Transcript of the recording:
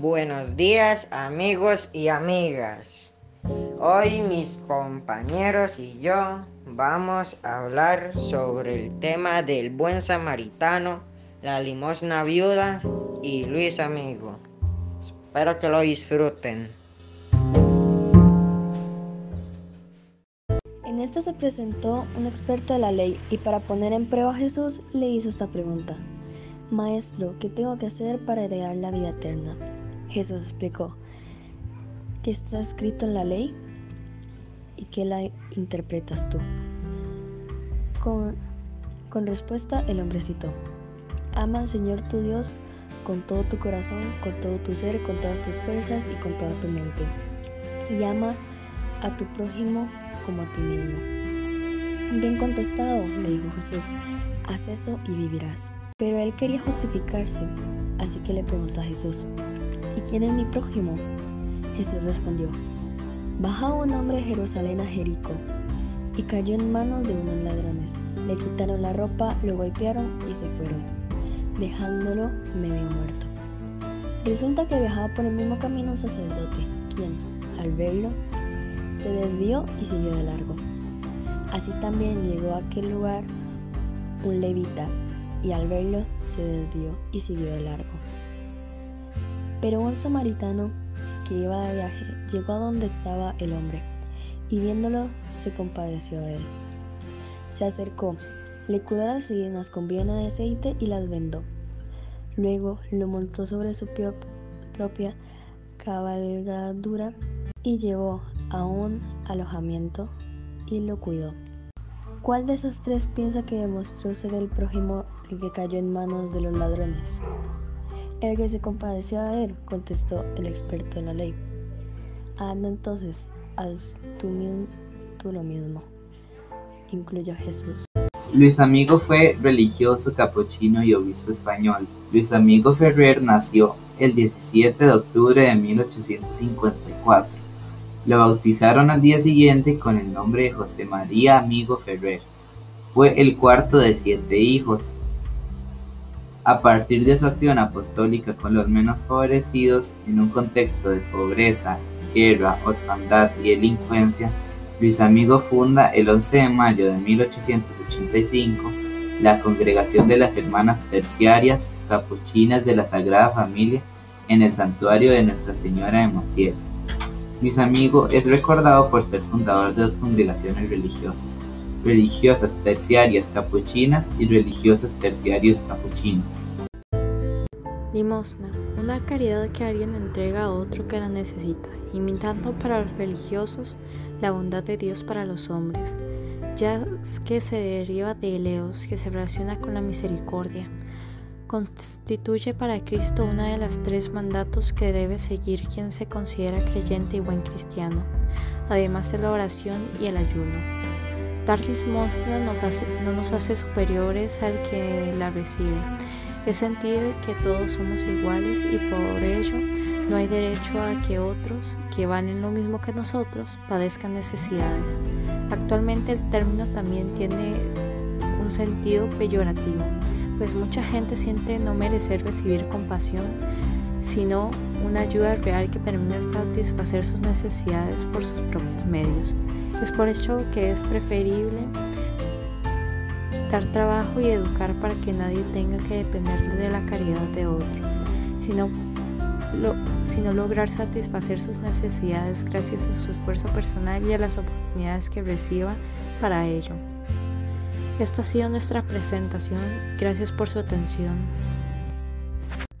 Buenos días amigos y amigas. Hoy mis compañeros y yo vamos a hablar sobre el tema del buen samaritano, la limosna viuda y Luis amigo. Espero que lo disfruten. En esto se presentó un experto de la ley y para poner en prueba a Jesús le hizo esta pregunta. Maestro, ¿qué tengo que hacer para heredar la vida eterna? Jesús explicó, ¿qué está escrito en la ley? ¿Y qué la interpretas tú? Con, con respuesta el hombre citó, ama al Señor tu Dios con todo tu corazón, con todo tu ser, con todas tus fuerzas y con toda tu mente. Y ama a tu prójimo como a ti mismo. Bien contestado, le dijo Jesús, haz eso y vivirás. Pero él quería justificarse, así que le preguntó a Jesús, ¿Y quién es mi prójimo? Jesús respondió, Baja un hombre de Jerusalén a Jericó y cayó en manos de unos ladrones. Le quitaron la ropa, lo golpearon y se fueron, dejándolo medio muerto. Resulta que viajaba por el mismo camino un sacerdote, quien, al verlo, se desvió y siguió de largo. Así también llegó a aquel lugar un levita y al verlo se desvió y siguió de largo. Pero un samaritano que iba de viaje llegó a donde estaba el hombre y viéndolo se compadeció de él. Se acercó, le curó las heridas con vino de aceite y las vendó. Luego lo montó sobre su propia cabalgadura y llevó a un alojamiento y lo cuidó. ¿Cuál de esos tres piensa que demostró ser el prójimo el que cayó en manos de los ladrones? El que se compadeció de él, contestó el experto en la ley. Anda entonces, haz tú, tú lo mismo, incluyó Jesús. Luis Amigo fue religioso capuchino y obispo español. Luis Amigo Ferrer nació el 17 de octubre de 1854. Lo bautizaron al día siguiente con el nombre de José María Amigo Ferrer. Fue el cuarto de siete hijos. A partir de su acción apostólica con los menos favorecidos, en un contexto de pobreza, guerra, orfandad y delincuencia, Luis Amigo funda el 11 de mayo de 1885 la Congregación de las Hermanas Terciarias Capuchinas de la Sagrada Familia en el santuario de Nuestra Señora de Montiel. Luis Amigo es recordado por ser fundador de dos congregaciones religiosas, religiosas terciarias capuchinas y religiosas terciarios capuchinos. Limosna, una caridad que alguien entrega a otro que la necesita, imitando para los religiosos la bondad de Dios para los hombres, ya que se deriva de Eleos, que se relaciona con la misericordia. Constituye para Cristo una de las tres mandatos que debe seguir quien se considera creyente y buen cristiano, además de la oración y el ayuno. Dar limosna no nos hace superiores al que la recibe. Es sentir que todos somos iguales y por ello no hay derecho a que otros, que valen lo mismo que nosotros, padezcan necesidades. Actualmente el término también tiene un sentido peyorativo, pues mucha gente siente no merecer recibir compasión, sino una ayuda real que permita satisfacer sus necesidades por sus propios medios. Es por eso que es preferible dar trabajo y educar para que nadie tenga que depender de la caridad de otros, sino, sino lograr satisfacer sus necesidades gracias a su esfuerzo personal y a las oportunidades que reciba para ello. Esta ha sido nuestra presentación. Gracias por su atención.